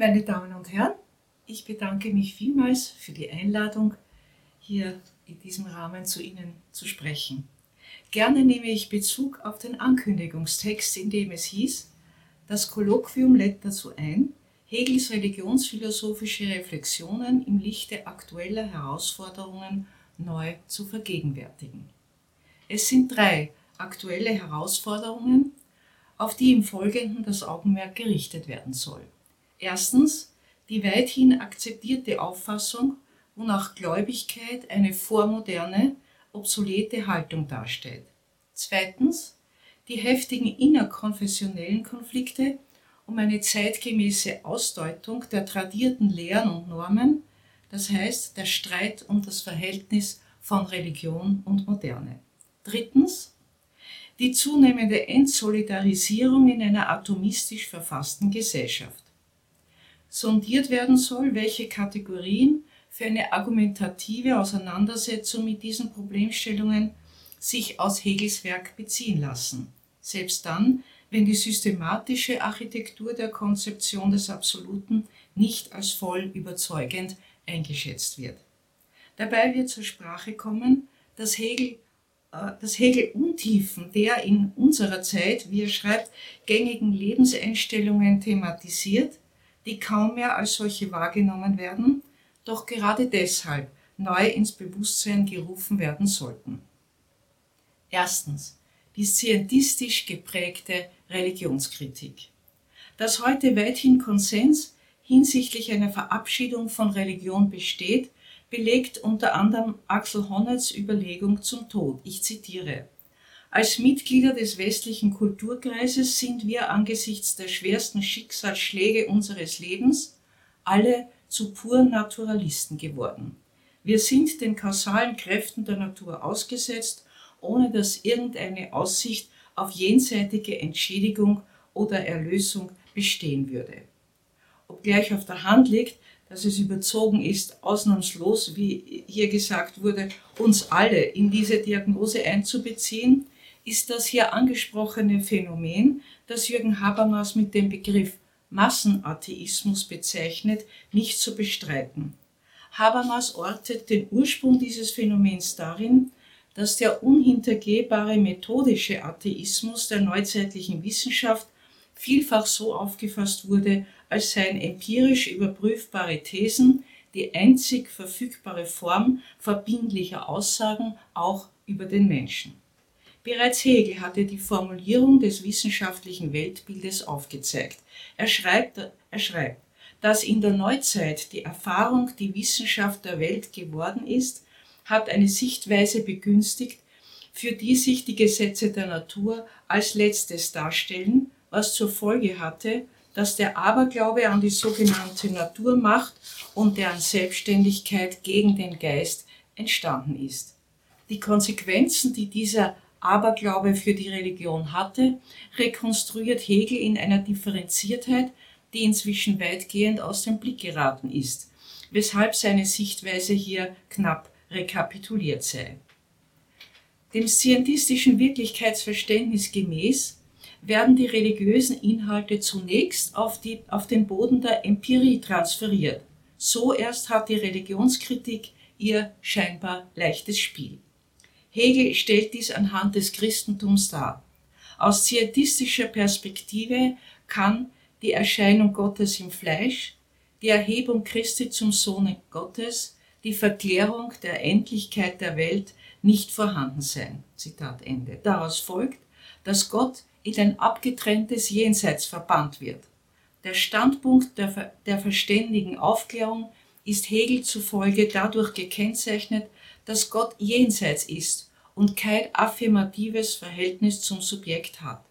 Meine Damen und Herren, ich bedanke mich vielmals für die Einladung, hier in diesem Rahmen zu Ihnen zu sprechen. Gerne nehme ich Bezug auf den Ankündigungstext, in dem es hieß, das Kolloquium lädt dazu ein, Hegels religionsphilosophische Reflexionen im Lichte aktueller Herausforderungen neu zu vergegenwärtigen. Es sind drei aktuelle Herausforderungen, auf die im Folgenden das Augenmerk gerichtet werden soll. Erstens die weithin akzeptierte Auffassung, wonach Gläubigkeit eine vormoderne, obsolete Haltung darstellt. Zweitens die heftigen innerkonfessionellen Konflikte um eine zeitgemäße Ausdeutung der tradierten Lehren und Normen, das heißt der Streit um das Verhältnis von Religion und Moderne. Drittens die zunehmende Entsolidarisierung in einer atomistisch verfassten Gesellschaft. Sondiert werden soll, welche Kategorien für eine argumentative Auseinandersetzung mit diesen Problemstellungen sich aus Hegels Werk beziehen lassen, selbst dann, wenn die systematische Architektur der Konzeption des Absoluten nicht als voll überzeugend eingeschätzt wird. Dabei wird zur Sprache kommen, dass Hegel, äh, dass Hegel Untiefen der in unserer Zeit, wie er schreibt, gängigen Lebenseinstellungen thematisiert, die kaum mehr als solche wahrgenommen werden, doch gerade deshalb neu ins Bewusstsein gerufen werden sollten. Erstens die scientistisch geprägte Religionskritik. Dass heute weithin Konsens hinsichtlich einer Verabschiedung von Religion besteht, belegt unter anderem Axel Honnets Überlegung zum Tod. Ich zitiere. Als Mitglieder des westlichen Kulturkreises sind wir angesichts der schwersten Schicksalsschläge unseres Lebens alle zu puren Naturalisten geworden. Wir sind den kausalen Kräften der Natur ausgesetzt, ohne dass irgendeine Aussicht auf jenseitige Entschädigung oder Erlösung bestehen würde. Obgleich auf der Hand liegt, dass es überzogen ist, ausnahmslos, wie hier gesagt wurde, uns alle in diese Diagnose einzubeziehen, ist das hier angesprochene Phänomen, das Jürgen Habermas mit dem Begriff Massenatheismus bezeichnet, nicht zu bestreiten. Habermas ortet den Ursprung dieses Phänomens darin, dass der unhintergehbare methodische Atheismus der neuzeitlichen Wissenschaft vielfach so aufgefasst wurde, als seien empirisch überprüfbare Thesen die einzig verfügbare Form verbindlicher Aussagen auch über den Menschen. Bereits Hegel hatte die Formulierung des wissenschaftlichen Weltbildes aufgezeigt. Er schreibt, er schreibt, dass in der Neuzeit die Erfahrung die Wissenschaft der Welt geworden ist, hat eine Sichtweise begünstigt, für die sich die Gesetze der Natur als letztes darstellen, was zur Folge hatte, dass der Aberglaube an die sogenannte Naturmacht und deren Selbstständigkeit gegen den Geist entstanden ist. Die Konsequenzen, die dieser Aberglaube für die Religion hatte, rekonstruiert Hegel in einer Differenziertheit, die inzwischen weitgehend aus dem Blick geraten ist, weshalb seine Sichtweise hier knapp rekapituliert sei. Dem scientistischen Wirklichkeitsverständnis gemäß werden die religiösen Inhalte zunächst auf, die, auf den Boden der Empirie transferiert. So erst hat die Religionskritik ihr scheinbar leichtes Spiel. Hegel stellt dies anhand des Christentums dar. Aus scientistischer Perspektive kann die Erscheinung Gottes im Fleisch, die Erhebung Christi zum Sohne Gottes, die Verklärung der Endlichkeit der Welt nicht vorhanden sein. Zitat Ende. Daraus folgt, dass Gott in ein abgetrenntes Jenseits verbannt wird. Der Standpunkt der, der verständigen Aufklärung ist Hegel zufolge dadurch gekennzeichnet, dass Gott jenseits ist und kein affirmatives Verhältnis zum Subjekt hat.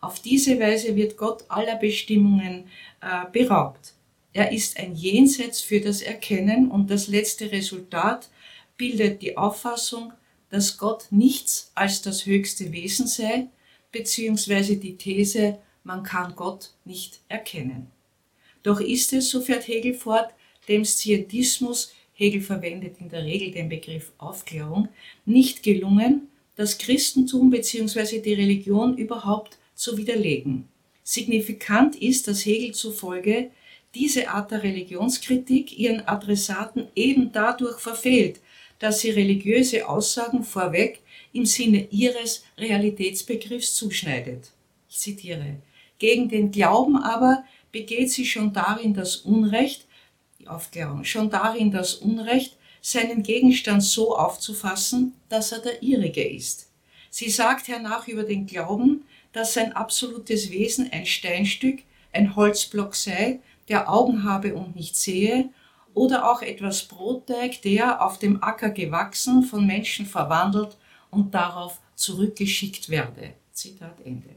Auf diese Weise wird Gott aller Bestimmungen äh, beraubt. Er ist ein Jenseits für das Erkennen und das letzte Resultat bildet die Auffassung, dass Gott nichts als das höchste Wesen sei, beziehungsweise die These, man kann Gott nicht erkennen. Doch ist es, so fährt Hegel fort, dem Scientismus, Hegel verwendet in der Regel den Begriff Aufklärung, nicht gelungen, das Christentum bzw. die Religion überhaupt zu widerlegen. Signifikant ist, dass Hegel zufolge diese Art der Religionskritik ihren Adressaten eben dadurch verfehlt, dass sie religiöse Aussagen vorweg im Sinne ihres Realitätsbegriffs zuschneidet. Ich zitiere. Gegen den Glauben aber begeht sie schon darin das Unrecht, Aufklärung, schon darin das Unrecht, seinen Gegenstand so aufzufassen, dass er der ihrige ist. Sie sagt hernach über den Glauben, dass sein absolutes Wesen ein Steinstück, ein Holzblock sei, der Augen habe und nicht sehe, oder auch etwas Brotteig, der auf dem Acker gewachsen, von Menschen verwandelt und darauf zurückgeschickt werde. Zitat Ende.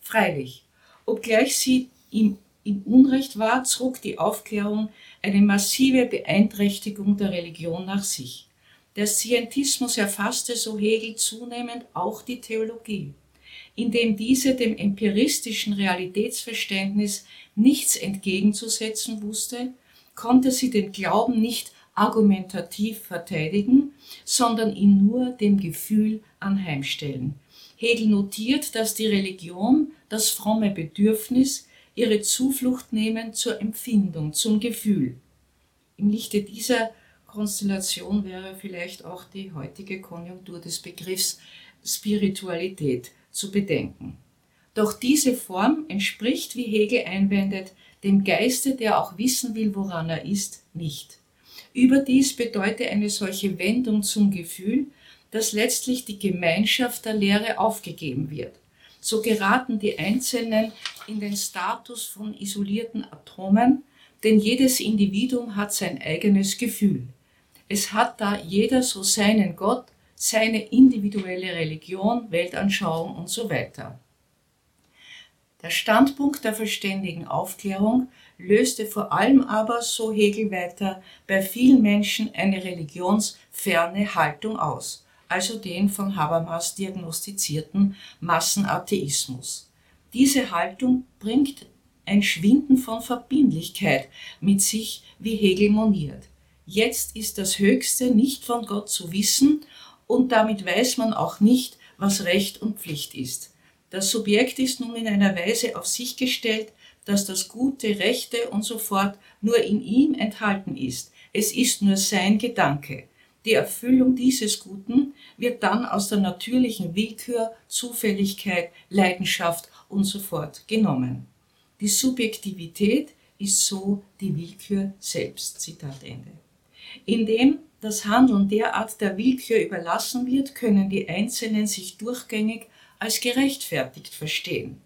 Freilich, obgleich sie ihm im Unrecht war, zog die Aufklärung eine massive Beeinträchtigung der Religion nach sich. Der Scientismus erfasste, so Hegel, zunehmend auch die Theologie, indem diese dem empiristischen Realitätsverständnis nichts entgegenzusetzen wusste, konnte sie den Glauben nicht argumentativ verteidigen, sondern ihn nur dem Gefühl anheimstellen. Hegel notiert, dass die Religion das fromme Bedürfnis, ihre Zuflucht nehmen zur Empfindung, zum Gefühl. Im Lichte dieser Konstellation wäre vielleicht auch die heutige Konjunktur des Begriffs Spiritualität zu bedenken. Doch diese Form entspricht, wie Hegel einwendet, dem Geiste, der auch wissen will, woran er ist, nicht. Überdies bedeutet eine solche Wendung zum Gefühl, dass letztlich die Gemeinschaft der Lehre aufgegeben wird. So geraten die Einzelnen in den Status von isolierten Atomen, denn jedes Individuum hat sein eigenes Gefühl. Es hat da jeder so seinen Gott, seine individuelle Religion, Weltanschauung und so weiter. Der Standpunkt der verständigen Aufklärung löste vor allem aber, so Hegel weiter, bei vielen Menschen eine religionsferne Haltung aus also den von Habermas diagnostizierten Massenatheismus. Diese Haltung bringt ein Schwinden von Verbindlichkeit mit sich, wie Hegel moniert. Jetzt ist das Höchste nicht von Gott zu wissen und damit weiß man auch nicht, was Recht und Pflicht ist. Das Subjekt ist nun in einer Weise auf sich gestellt, dass das Gute, Rechte und so fort nur in ihm enthalten ist. Es ist nur sein Gedanke. Die Erfüllung dieses Guten wird dann aus der natürlichen Willkür, Zufälligkeit, Leidenschaft und so fort genommen. Die Subjektivität ist so die Willkür selbst. Zitat Ende. Indem das Handeln derart der Willkür überlassen wird, können die Einzelnen sich durchgängig als gerechtfertigt verstehen.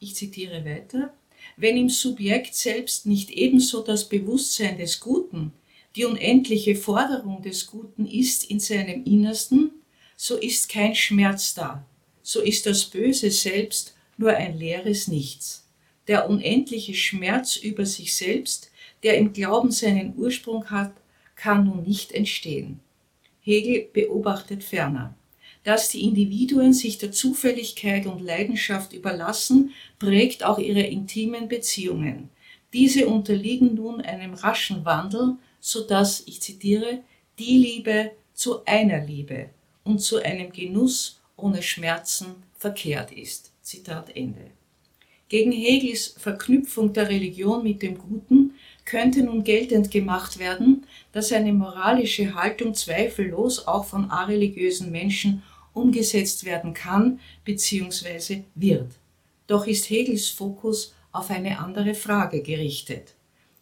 Ich zitiere weiter. Wenn im Subjekt selbst nicht ebenso das Bewusstsein des Guten, die unendliche Forderung des Guten ist in seinem Innersten, so ist kein Schmerz da, so ist das Böse selbst nur ein leeres Nichts. Der unendliche Schmerz über sich selbst, der im Glauben seinen Ursprung hat, kann nun nicht entstehen. Hegel beobachtet ferner. Dass die Individuen sich der Zufälligkeit und Leidenschaft überlassen, prägt auch ihre intimen Beziehungen. Diese unterliegen nun einem raschen Wandel so dass, ich zitiere, die Liebe zu einer Liebe und zu einem Genuss ohne Schmerzen verkehrt ist. Zitat Ende. Gegen Hegels Verknüpfung der Religion mit dem Guten könnte nun geltend gemacht werden, dass eine moralische Haltung zweifellos auch von areligiösen Menschen umgesetzt werden kann bzw. wird. Doch ist Hegels Fokus auf eine andere Frage gerichtet.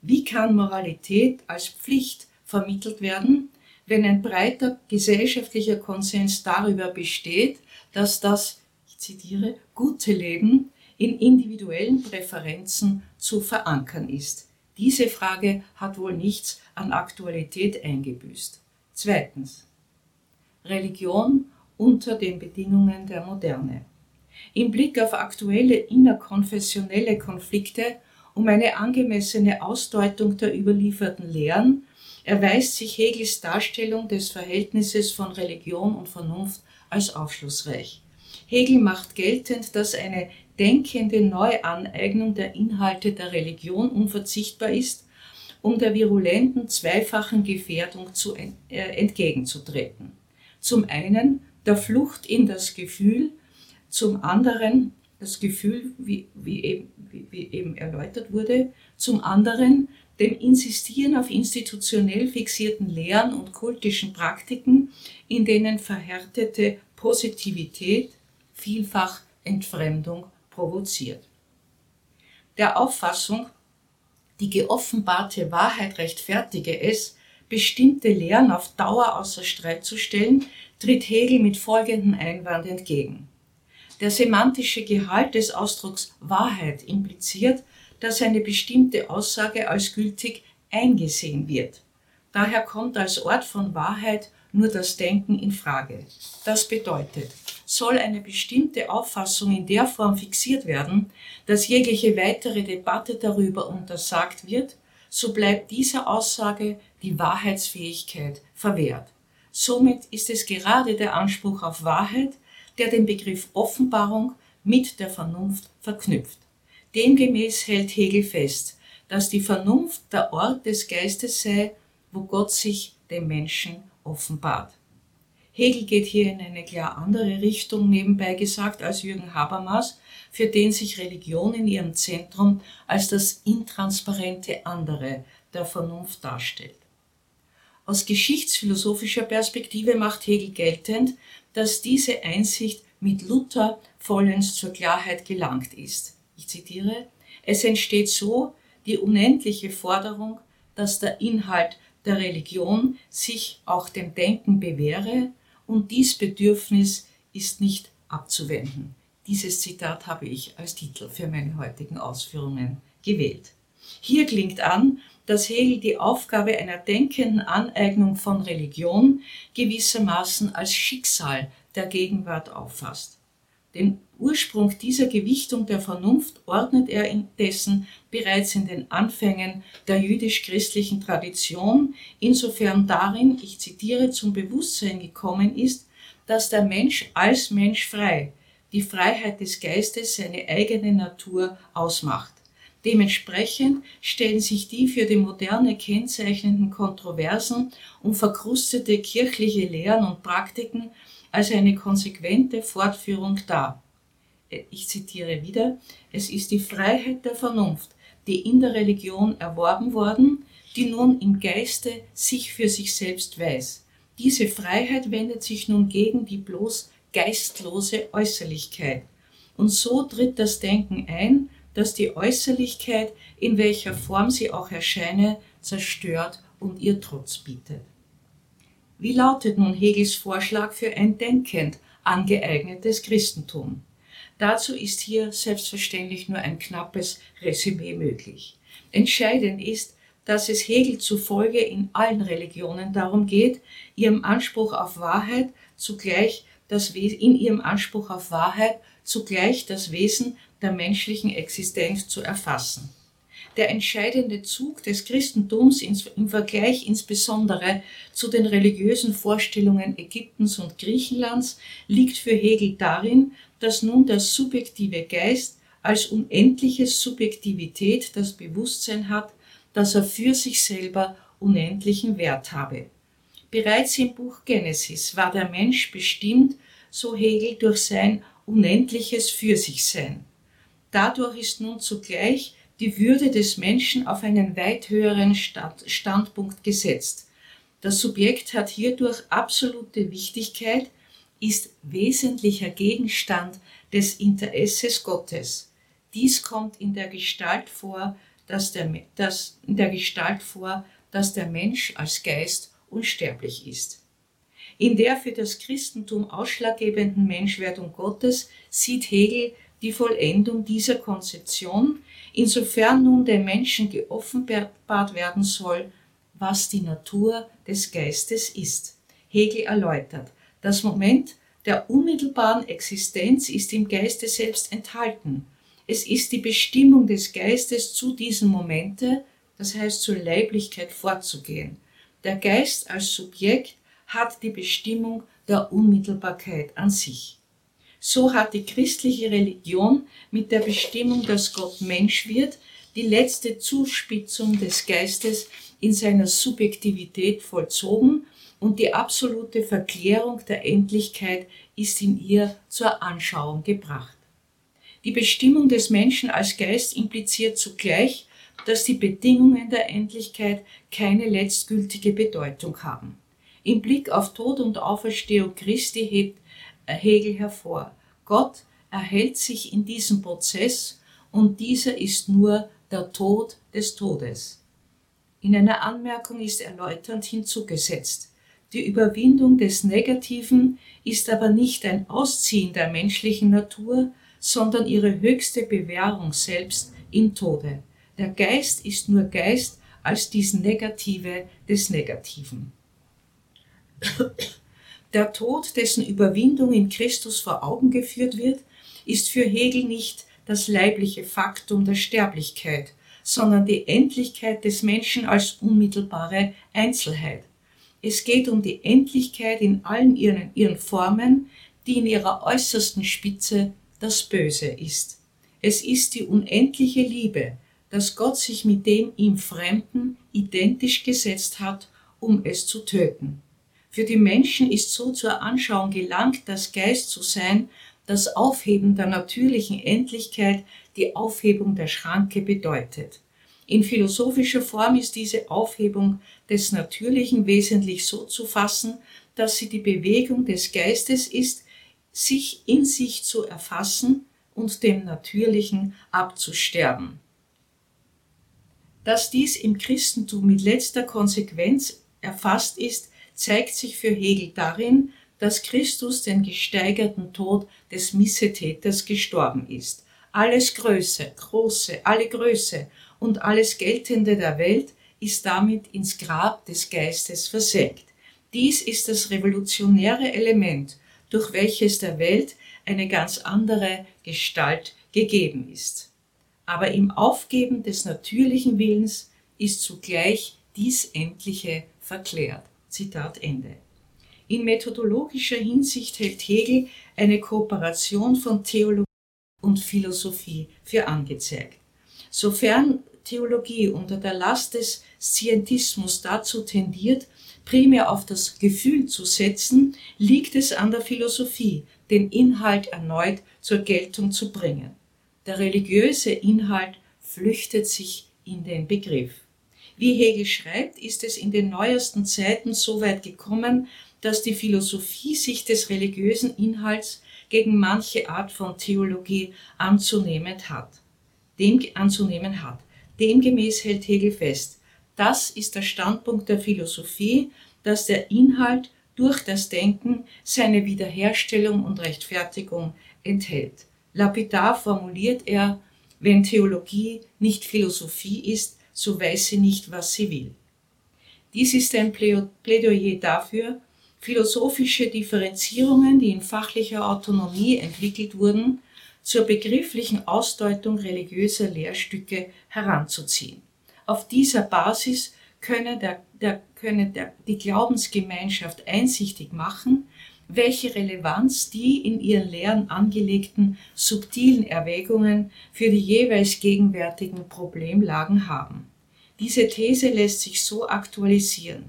Wie kann Moralität als Pflicht vermittelt werden, wenn ein breiter gesellschaftlicher Konsens darüber besteht, dass das, ich zitiere, gute Leben in individuellen Präferenzen zu verankern ist? Diese Frage hat wohl nichts an Aktualität eingebüßt. Zweitens. Religion unter den Bedingungen der Moderne. Im Blick auf aktuelle innerkonfessionelle Konflikte um eine angemessene Ausdeutung der überlieferten Lehren erweist sich Hegels Darstellung des Verhältnisses von Religion und Vernunft als aufschlussreich. Hegel macht geltend, dass eine denkende Neuaneignung der Inhalte der Religion unverzichtbar ist, um der virulenten zweifachen Gefährdung zu, äh, entgegenzutreten. Zum einen der Flucht in das Gefühl, zum anderen das Gefühl, wie, wie, eben, wie, wie eben erläutert wurde, zum anderen dem Insistieren auf institutionell fixierten Lehren und kultischen Praktiken, in denen verhärtete Positivität vielfach Entfremdung provoziert. Der Auffassung, die geoffenbarte Wahrheit rechtfertige es, bestimmte Lehren auf Dauer außer Streit zu stellen, tritt Hegel mit folgendem Einwand entgegen. Der semantische Gehalt des Ausdrucks Wahrheit impliziert, dass eine bestimmte Aussage als gültig eingesehen wird. Daher kommt als Ort von Wahrheit nur das Denken in Frage. Das bedeutet, soll eine bestimmte Auffassung in der Form fixiert werden, dass jegliche weitere Debatte darüber untersagt wird, so bleibt dieser Aussage die Wahrheitsfähigkeit verwehrt. Somit ist es gerade der Anspruch auf Wahrheit, der den Begriff Offenbarung mit der Vernunft verknüpft. Demgemäß hält Hegel fest, dass die Vernunft der Ort des Geistes sei, wo Gott sich dem Menschen offenbart. Hegel geht hier in eine klar andere Richtung, nebenbei gesagt, als Jürgen Habermas, für den sich Religion in ihrem Zentrum als das intransparente andere der Vernunft darstellt. Aus geschichtsphilosophischer Perspektive macht Hegel geltend, dass diese Einsicht mit Luther vollends zur Klarheit gelangt ist. Ich zitiere, es entsteht so die unendliche Forderung, dass der Inhalt der Religion sich auch dem Denken bewähre und dies Bedürfnis ist nicht abzuwenden. Dieses Zitat habe ich als Titel für meine heutigen Ausführungen gewählt. Hier klingt an, dass Hegel die Aufgabe einer denkenden Aneignung von Religion gewissermaßen als Schicksal der Gegenwart auffasst. Den Ursprung dieser Gewichtung der Vernunft ordnet er indessen bereits in den Anfängen der jüdisch-christlichen Tradition, insofern darin, ich zitiere, zum Bewusstsein gekommen ist, dass der Mensch als Mensch frei, die Freiheit des Geistes seine eigene Natur ausmacht. Dementsprechend stellen sich die für die Moderne kennzeichnenden Kontroversen um verkrustete kirchliche Lehren und Praktiken als eine konsequente Fortführung dar. Ich zitiere wieder, es ist die Freiheit der Vernunft, die in der Religion erworben worden, die nun im Geiste sich für sich selbst weiß. Diese Freiheit wendet sich nun gegen die bloß geistlose Äußerlichkeit. Und so tritt das Denken ein, dass die Äußerlichkeit, in welcher Form sie auch erscheine, zerstört und ihr Trotz bietet. Wie lautet nun Hegels Vorschlag für ein denkend angeeignetes Christentum? Dazu ist hier selbstverständlich nur ein knappes Resümee möglich. Entscheidend ist, dass es Hegel zufolge in allen Religionen darum geht, ihrem Anspruch auf Wahrheit zugleich das in ihrem Anspruch auf Wahrheit zugleich das Wesen der menschlichen Existenz zu erfassen der entscheidende Zug des Christentums im Vergleich insbesondere zu den religiösen Vorstellungen Ägyptens und Griechenlands liegt für Hegel darin, dass nun der subjektive Geist als unendliche Subjektivität das Bewusstsein hat, dass er für sich selber unendlichen Wert habe. Bereits im Buch Genesis war der Mensch bestimmt, so Hegel, durch sein unendliches Für sich Sein. Dadurch ist nun zugleich die Würde des Menschen auf einen weit höheren Standpunkt gesetzt. Das Subjekt hat hierdurch absolute Wichtigkeit, ist wesentlicher Gegenstand des Interesses Gottes. Dies kommt in der Gestalt vor, dass der, dass, in der Gestalt vor, dass der Mensch als Geist unsterblich ist. In der für das Christentum ausschlaggebenden Menschwerdung Gottes sieht Hegel die Vollendung dieser Konzeption, insofern nun dem Menschen geoffenbart werden soll, was die Natur des Geistes ist. Hegel erläutert, das Moment der unmittelbaren Existenz ist im Geiste selbst enthalten. Es ist die Bestimmung des Geistes zu diesem Momente, das heißt zur Leiblichkeit vorzugehen. Der Geist als Subjekt hat die Bestimmung der Unmittelbarkeit an sich. So hat die christliche Religion mit der Bestimmung, dass Gott Mensch wird, die letzte Zuspitzung des Geistes in seiner Subjektivität vollzogen und die absolute Verklärung der Endlichkeit ist in ihr zur Anschauung gebracht. Die Bestimmung des Menschen als Geist impliziert zugleich, dass die Bedingungen der Endlichkeit keine letztgültige Bedeutung haben. Im Blick auf Tod und Auferstehung Christi hebt Hegel hervor. Gott erhält sich in diesem Prozess und dieser ist nur der Tod des Todes. In einer Anmerkung ist erläuternd hinzugesetzt. Die Überwindung des Negativen ist aber nicht ein Ausziehen der menschlichen Natur, sondern ihre höchste Bewährung selbst im Tode. Der Geist ist nur Geist als dies Negative des Negativen. Der Tod, dessen Überwindung in Christus vor Augen geführt wird, ist für Hegel nicht das leibliche Faktum der Sterblichkeit, sondern die Endlichkeit des Menschen als unmittelbare Einzelheit. Es geht um die Endlichkeit in allen ihren, ihren Formen, die in ihrer äußersten Spitze das Böse ist. Es ist die unendliche Liebe, dass Gott sich mit dem ihm Fremden identisch gesetzt hat, um es zu töten. Für die Menschen ist so zur Anschauung gelangt, das Geist zu sein, das Aufheben der natürlichen Endlichkeit, die Aufhebung der Schranke bedeutet. In philosophischer Form ist diese Aufhebung des Natürlichen wesentlich so zu fassen, dass sie die Bewegung des Geistes ist, sich in sich zu erfassen und dem Natürlichen abzusterben. Dass dies im Christentum mit letzter Konsequenz erfasst ist, zeigt sich für Hegel darin, dass Christus den gesteigerten Tod des Missetäters gestorben ist. Alles Größe, Große, alle Größe und alles Geltende der Welt ist damit ins Grab des Geistes versenkt. Dies ist das revolutionäre Element, durch welches der Welt eine ganz andere Gestalt gegeben ist. Aber im Aufgeben des natürlichen Willens ist zugleich dies Endliche verklärt. Zitat Ende. In methodologischer Hinsicht hält Hegel eine Kooperation von Theologie und Philosophie für angezeigt. Sofern Theologie unter der Last des Scientismus dazu tendiert, primär auf das Gefühl zu setzen, liegt es an der Philosophie, den Inhalt erneut zur Geltung zu bringen. Der religiöse Inhalt flüchtet sich in den Begriff. Wie Hegel schreibt, ist es in den neuesten Zeiten so weit gekommen, dass die Philosophie sich des religiösen Inhalts gegen manche Art von Theologie anzunehmen hat. Dem anzunehmen hat. Demgemäß hält Hegel fest, das ist der Standpunkt der Philosophie, dass der Inhalt durch das Denken seine Wiederherstellung und Rechtfertigung enthält. Lapidar formuliert er, wenn Theologie nicht Philosophie ist, so weiß sie nicht, was sie will. Dies ist ein Plädoyer dafür, philosophische Differenzierungen, die in fachlicher Autonomie entwickelt wurden, zur begrifflichen Ausdeutung religiöser Lehrstücke heranzuziehen. Auf dieser Basis könne, der, der, könne der, die Glaubensgemeinschaft einsichtig machen, welche Relevanz die in ihren Lehren angelegten subtilen Erwägungen für die jeweils gegenwärtigen Problemlagen haben. Diese These lässt sich so aktualisieren.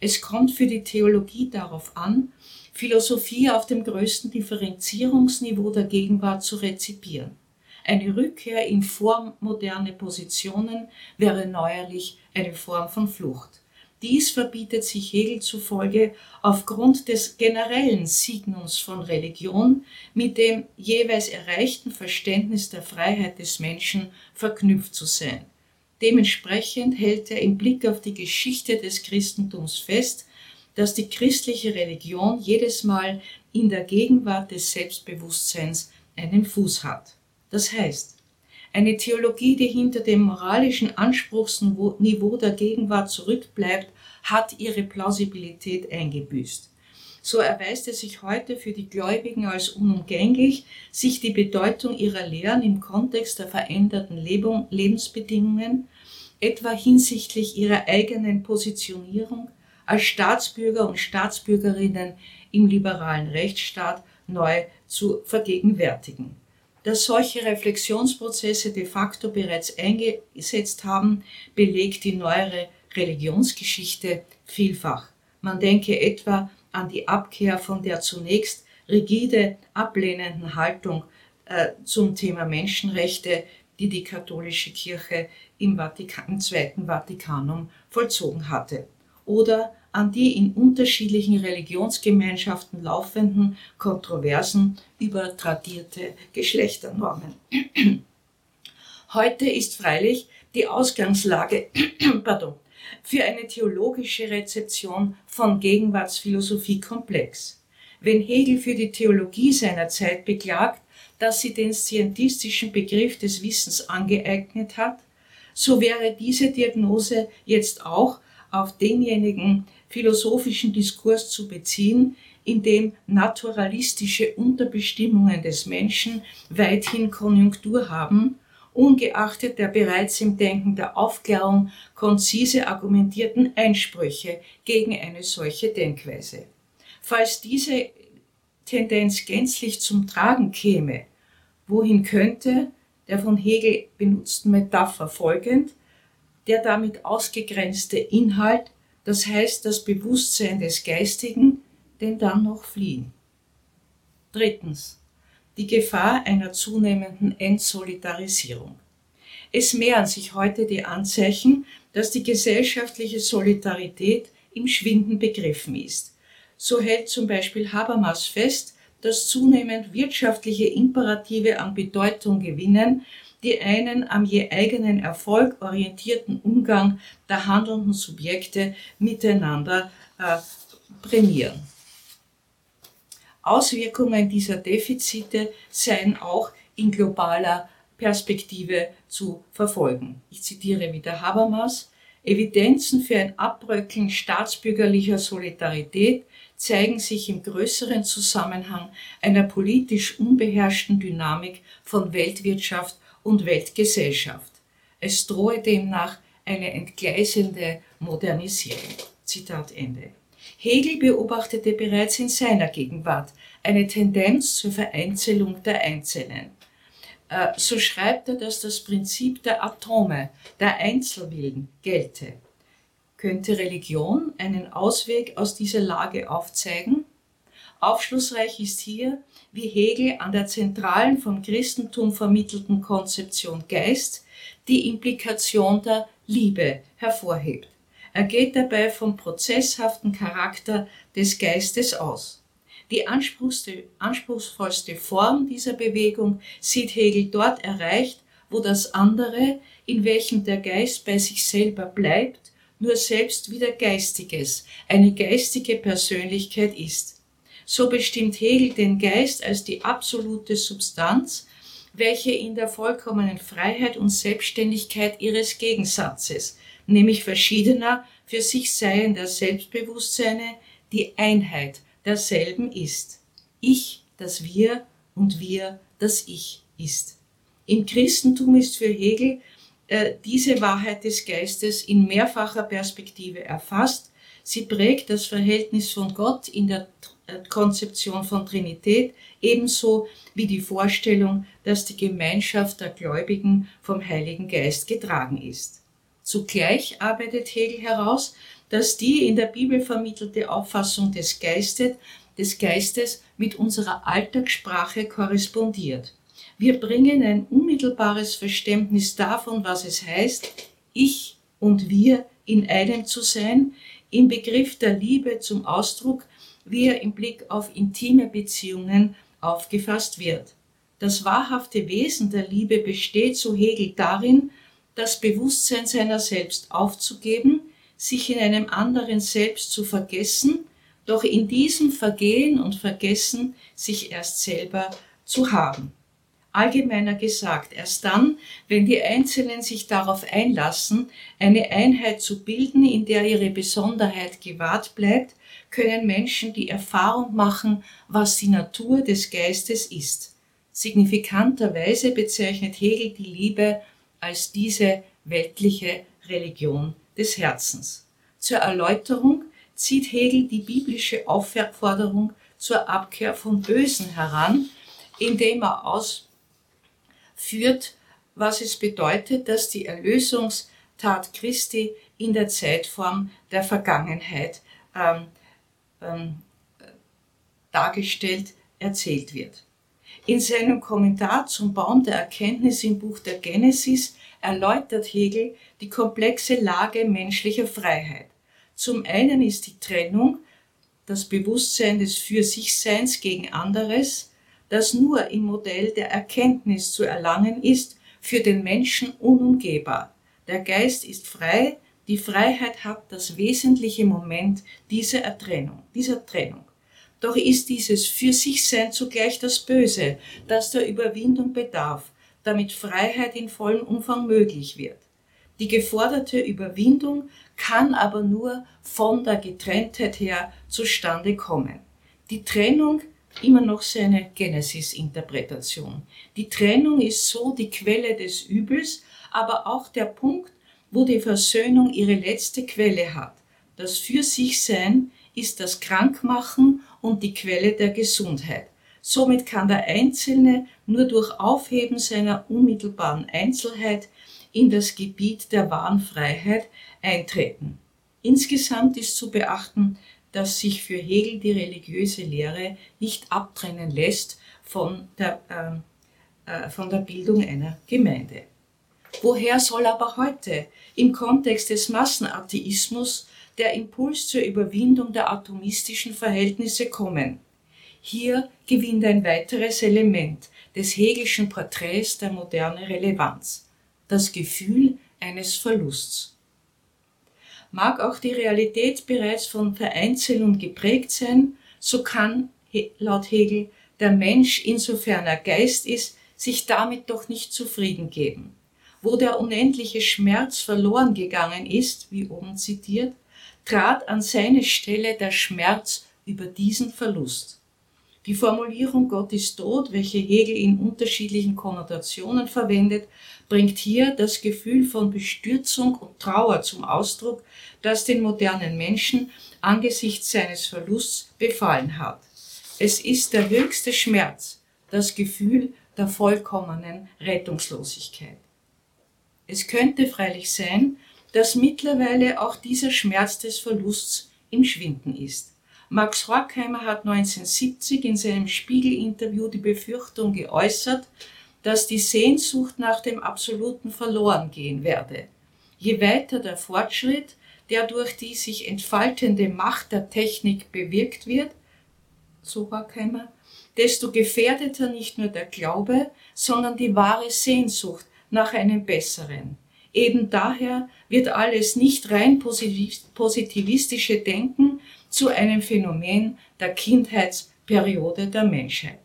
Es kommt für die Theologie darauf an, Philosophie auf dem größten Differenzierungsniveau der Gegenwart zu rezipieren. Eine Rückkehr in vormoderne Positionen wäre neuerlich eine Form von Flucht. Dies verbietet sich Hegel zufolge aufgrund des generellen Signums von Religion mit dem jeweils erreichten Verständnis der Freiheit des Menschen verknüpft zu sein. Dementsprechend hält er im Blick auf die Geschichte des Christentums fest, dass die christliche Religion jedes Mal in der Gegenwart des Selbstbewusstseins einen Fuß hat. Das heißt, eine Theologie, die hinter dem moralischen Anspruchsniveau der Gegenwart zurückbleibt, hat ihre Plausibilität eingebüßt. So erweist es sich heute für die Gläubigen als unumgänglich, sich die Bedeutung ihrer Lehren im Kontext der veränderten Lebensbedingungen, etwa hinsichtlich ihrer eigenen Positionierung als Staatsbürger und Staatsbürgerinnen im liberalen Rechtsstaat neu zu vergegenwärtigen. Dass solche Reflexionsprozesse de facto bereits eingesetzt haben, belegt die neuere Religionsgeschichte vielfach. Man denke etwa an die Abkehr von der zunächst rigide ablehnenden Haltung äh, zum Thema Menschenrechte, die die katholische Kirche im, Vatikan, im Zweiten Vatikanum vollzogen hatte, oder an die in unterschiedlichen Religionsgemeinschaften laufenden Kontroversen über tradierte Geschlechternormen. Heute ist freilich die Ausgangslage pardon, für eine theologische Rezeption von Gegenwartsphilosophie komplex. Wenn Hegel für die Theologie seiner Zeit beklagt, dass sie den scientistischen Begriff des Wissens angeeignet hat, so wäre diese Diagnose jetzt auch auf denjenigen philosophischen Diskurs zu beziehen, in dem naturalistische Unterbestimmungen des Menschen weithin Konjunktur haben, ungeachtet der bereits im Denken der Aufklärung konzise argumentierten Einsprüche gegen eine solche Denkweise. Falls diese Tendenz gänzlich zum Tragen käme, wohin könnte der von Hegel benutzten Metapher folgend der damit ausgegrenzte Inhalt, das heißt das Bewusstsein des Geistigen, denn dann noch fliehen. Drittens. Die Gefahr einer zunehmenden Entsolidarisierung. Es mehren sich heute die Anzeichen, dass die gesellschaftliche Solidarität im Schwinden begriffen ist. So hält zum Beispiel Habermas fest, dass zunehmend wirtschaftliche Imperative an Bedeutung gewinnen, die einen am je eigenen Erfolg orientierten Umgang der handelnden Subjekte miteinander äh, prämieren. Auswirkungen dieser Defizite seien auch in globaler Perspektive zu verfolgen. Ich zitiere wieder Habermas. Evidenzen für ein Abbröckeln staatsbürgerlicher Solidarität zeigen sich im größeren Zusammenhang einer politisch unbeherrschten Dynamik von Weltwirtschaft und Weltgesellschaft. Es drohe demnach eine entgleisende Modernisierung. Zitat Ende. Hegel beobachtete bereits in seiner Gegenwart eine Tendenz zur Vereinzelung der Einzelnen. Äh, so schreibt er, dass das Prinzip der Atome, der Einzelwillen gelte. Könnte Religion einen Ausweg aus dieser Lage aufzeigen? Aufschlussreich ist hier, wie Hegel an der zentralen vom Christentum vermittelten Konzeption Geist die Implikation der Liebe hervorhebt. Er geht dabei vom prozesshaften Charakter des Geistes aus. Die anspruchsvollste Form dieser Bewegung sieht Hegel dort erreicht, wo das andere, in welchem der Geist bei sich selber bleibt, nur selbst wieder Geistiges, eine geistige Persönlichkeit ist. So bestimmt Hegel den Geist als die absolute Substanz, welche in der vollkommenen Freiheit und Selbstständigkeit ihres Gegensatzes, nämlich verschiedener für sich seiender Selbstbewusstseine, die Einheit derselben ist. Ich, das Wir und Wir, das Ich ist. Im Christentum ist für Hegel äh, diese Wahrheit des Geistes in mehrfacher Perspektive erfasst. Sie prägt das Verhältnis von Gott in der Konzeption von Trinität, ebenso wie die Vorstellung, dass die Gemeinschaft der Gläubigen vom Heiligen Geist getragen ist. Zugleich arbeitet Hegel heraus, dass die in der Bibel vermittelte Auffassung des Geistes, des Geistes mit unserer Alltagssprache korrespondiert. Wir bringen ein unmittelbares Verständnis davon, was es heißt, ich und wir in einem zu sein, im Begriff der Liebe zum Ausdruck, wie er im Blick auf intime Beziehungen aufgefasst wird. Das wahrhafte Wesen der Liebe besteht, so Hegel, darin, das Bewusstsein seiner selbst aufzugeben, sich in einem anderen selbst zu vergessen, doch in diesem Vergehen und Vergessen sich erst selber zu haben. Allgemeiner gesagt, erst dann, wenn die Einzelnen sich darauf einlassen, eine Einheit zu bilden, in der ihre Besonderheit gewahrt bleibt, können Menschen die Erfahrung machen, was die Natur des Geistes ist. Signifikanterweise bezeichnet Hegel die Liebe als diese weltliche Religion des Herzens. Zur Erläuterung zieht Hegel die biblische Aufforderung zur Abkehr vom Bösen heran, indem er ausführt, was es bedeutet, dass die Erlösungstat Christi in der Zeitform der Vergangenheit ähm, ähm, dargestellt, erzählt wird. In seinem Kommentar zum Baum der Erkenntnis im Buch der Genesis erläutert Hegel die komplexe Lage menschlicher Freiheit. Zum einen ist die Trennung das Bewusstsein des Für-sich-Seins gegen anderes, das nur im Modell der Erkenntnis zu erlangen ist, für den Menschen unumgehbar. Der Geist ist frei, die Freiheit hat das wesentliche Moment dieser Ertrennung, dieser Trennung. Doch ist dieses Für sich Sein zugleich das Böse, das der Überwindung bedarf, damit Freiheit in vollem Umfang möglich wird. Die geforderte Überwindung kann aber nur von der Getrenntheit her zustande kommen. Die Trennung, immer noch seine Genesis-Interpretation. Die Trennung ist so die Quelle des Übels, aber auch der Punkt, wo die Versöhnung ihre letzte Quelle hat. Das Für sich Sein ist das Krankmachen und die Quelle der Gesundheit. Somit kann der Einzelne nur durch Aufheben seiner unmittelbaren Einzelheit in das Gebiet der wahren Freiheit eintreten. Insgesamt ist zu beachten, dass sich für Hegel die religiöse Lehre nicht abtrennen lässt von der, äh, äh, von der Bildung einer Gemeinde. Woher soll aber heute im Kontext des Massenatheismus der Impuls zur Überwindung der atomistischen Verhältnisse kommen? Hier gewinnt ein weiteres Element des Hegelschen Porträts der moderne Relevanz, das Gefühl eines Verlusts. Mag auch die Realität bereits von Vereinzelung geprägt sein, so kann, laut Hegel, der Mensch, insofern er Geist ist, sich damit doch nicht zufrieden geben. Wo der unendliche Schmerz verloren gegangen ist, wie oben zitiert, trat an seine Stelle der Schmerz über diesen Verlust. Die Formulierung Gott ist tot, welche Hegel in unterschiedlichen Konnotationen verwendet, bringt hier das Gefühl von Bestürzung und Trauer zum Ausdruck, das den modernen Menschen angesichts seines Verlusts befallen hat. Es ist der höchste Schmerz, das Gefühl der vollkommenen Rettungslosigkeit. Es könnte freilich sein, dass mittlerweile auch dieser Schmerz des Verlusts im Schwinden ist. Max Horkheimer hat 1970 in seinem Spiegel-Interview die Befürchtung geäußert, dass die Sehnsucht nach dem Absoluten verloren gehen werde. Je weiter der Fortschritt, der durch die sich entfaltende Macht der Technik bewirkt wird, so Horkheimer, desto gefährdeter nicht nur der Glaube, sondern die wahre Sehnsucht nach einem Besseren. Eben daher wird alles nicht rein positivistische Denken zu einem Phänomen der Kindheitsperiode der Menschheit.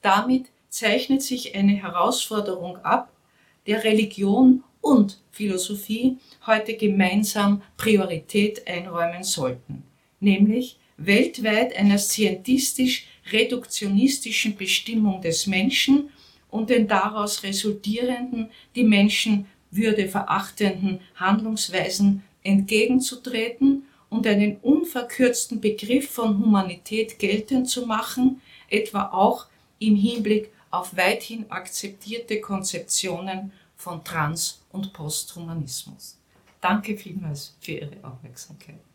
Damit zeichnet sich eine Herausforderung ab, der Religion und Philosophie heute gemeinsam Priorität einräumen sollten, nämlich weltweit einer scientistisch-reduktionistischen Bestimmung des Menschen und den daraus resultierenden, die Menschenwürde verachtenden Handlungsweisen entgegenzutreten und einen unverkürzten Begriff von Humanität geltend zu machen, etwa auch im Hinblick auf weithin akzeptierte Konzeptionen von Trans- und Posthumanismus. Danke vielmals für Ihre Aufmerksamkeit.